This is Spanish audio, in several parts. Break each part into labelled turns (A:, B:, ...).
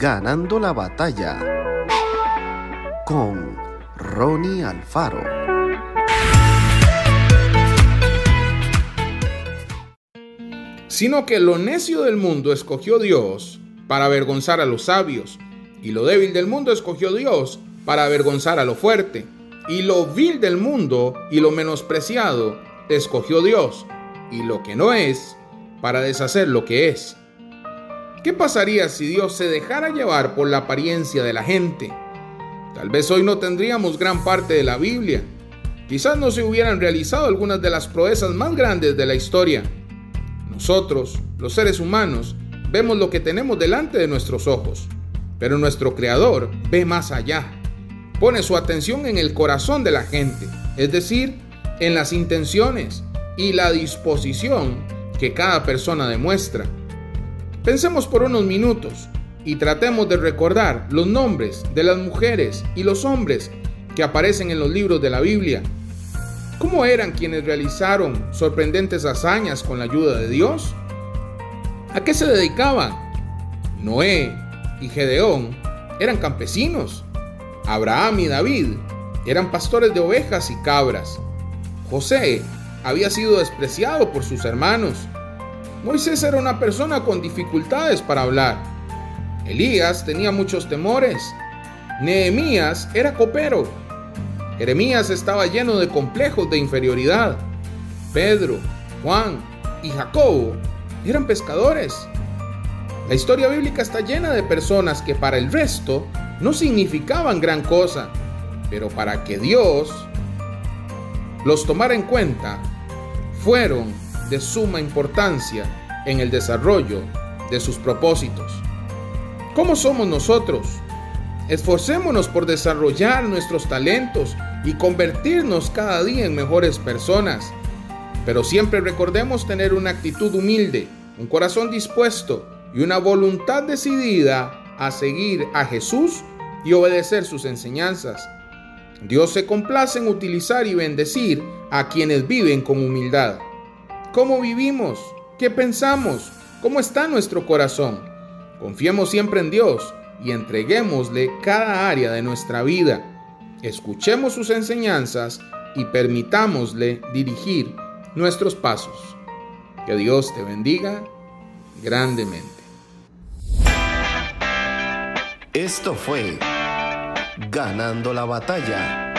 A: Ganando la batalla con Ronnie Alfaro.
B: Sino que lo necio del mundo escogió Dios para avergonzar a los sabios, y lo débil del mundo escogió Dios para avergonzar a lo fuerte, y lo vil del mundo y lo menospreciado escogió Dios, y lo que no es, para deshacer lo que es. ¿Qué pasaría si Dios se dejara llevar por la apariencia de la gente? Tal vez hoy no tendríamos gran parte de la Biblia. Quizás no se hubieran realizado algunas de las proezas más grandes de la historia. Nosotros, los seres humanos, vemos lo que tenemos delante de nuestros ojos, pero nuestro Creador ve más allá. Pone su atención en el corazón de la gente, es decir, en las intenciones y la disposición que cada persona demuestra. Pensemos por unos minutos y tratemos de recordar los nombres de las mujeres y los hombres que aparecen en los libros de la Biblia. ¿Cómo eran quienes realizaron sorprendentes hazañas con la ayuda de Dios? ¿A qué se dedicaban? Noé y Gedeón eran campesinos. Abraham y David eran pastores de ovejas y cabras. José había sido despreciado por sus hermanos. Moisés era una persona con dificultades para hablar. Elías tenía muchos temores. Nehemías era copero. Jeremías estaba lleno de complejos de inferioridad. Pedro, Juan y Jacobo eran pescadores. La historia bíblica está llena de personas que para el resto no significaban gran cosa, pero para que Dios los tomara en cuenta, fueron de suma importancia en el desarrollo de sus propósitos. ¿Cómo somos nosotros? Esforcémonos por desarrollar nuestros talentos y convertirnos cada día en mejores personas. Pero siempre recordemos tener una actitud humilde, un corazón dispuesto y una voluntad decidida a seguir a Jesús y obedecer sus enseñanzas. Dios se complace en utilizar y bendecir a quienes viven con humildad. ¿Cómo vivimos? ¿Qué pensamos? ¿Cómo está nuestro corazón? Confiemos siempre en Dios y entreguémosle cada área de nuestra vida. Escuchemos sus enseñanzas y permitámosle dirigir nuestros pasos. Que Dios te bendiga grandemente.
A: Esto fue Ganando la batalla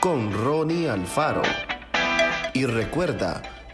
A: con Ronnie Alfaro. Y recuerda,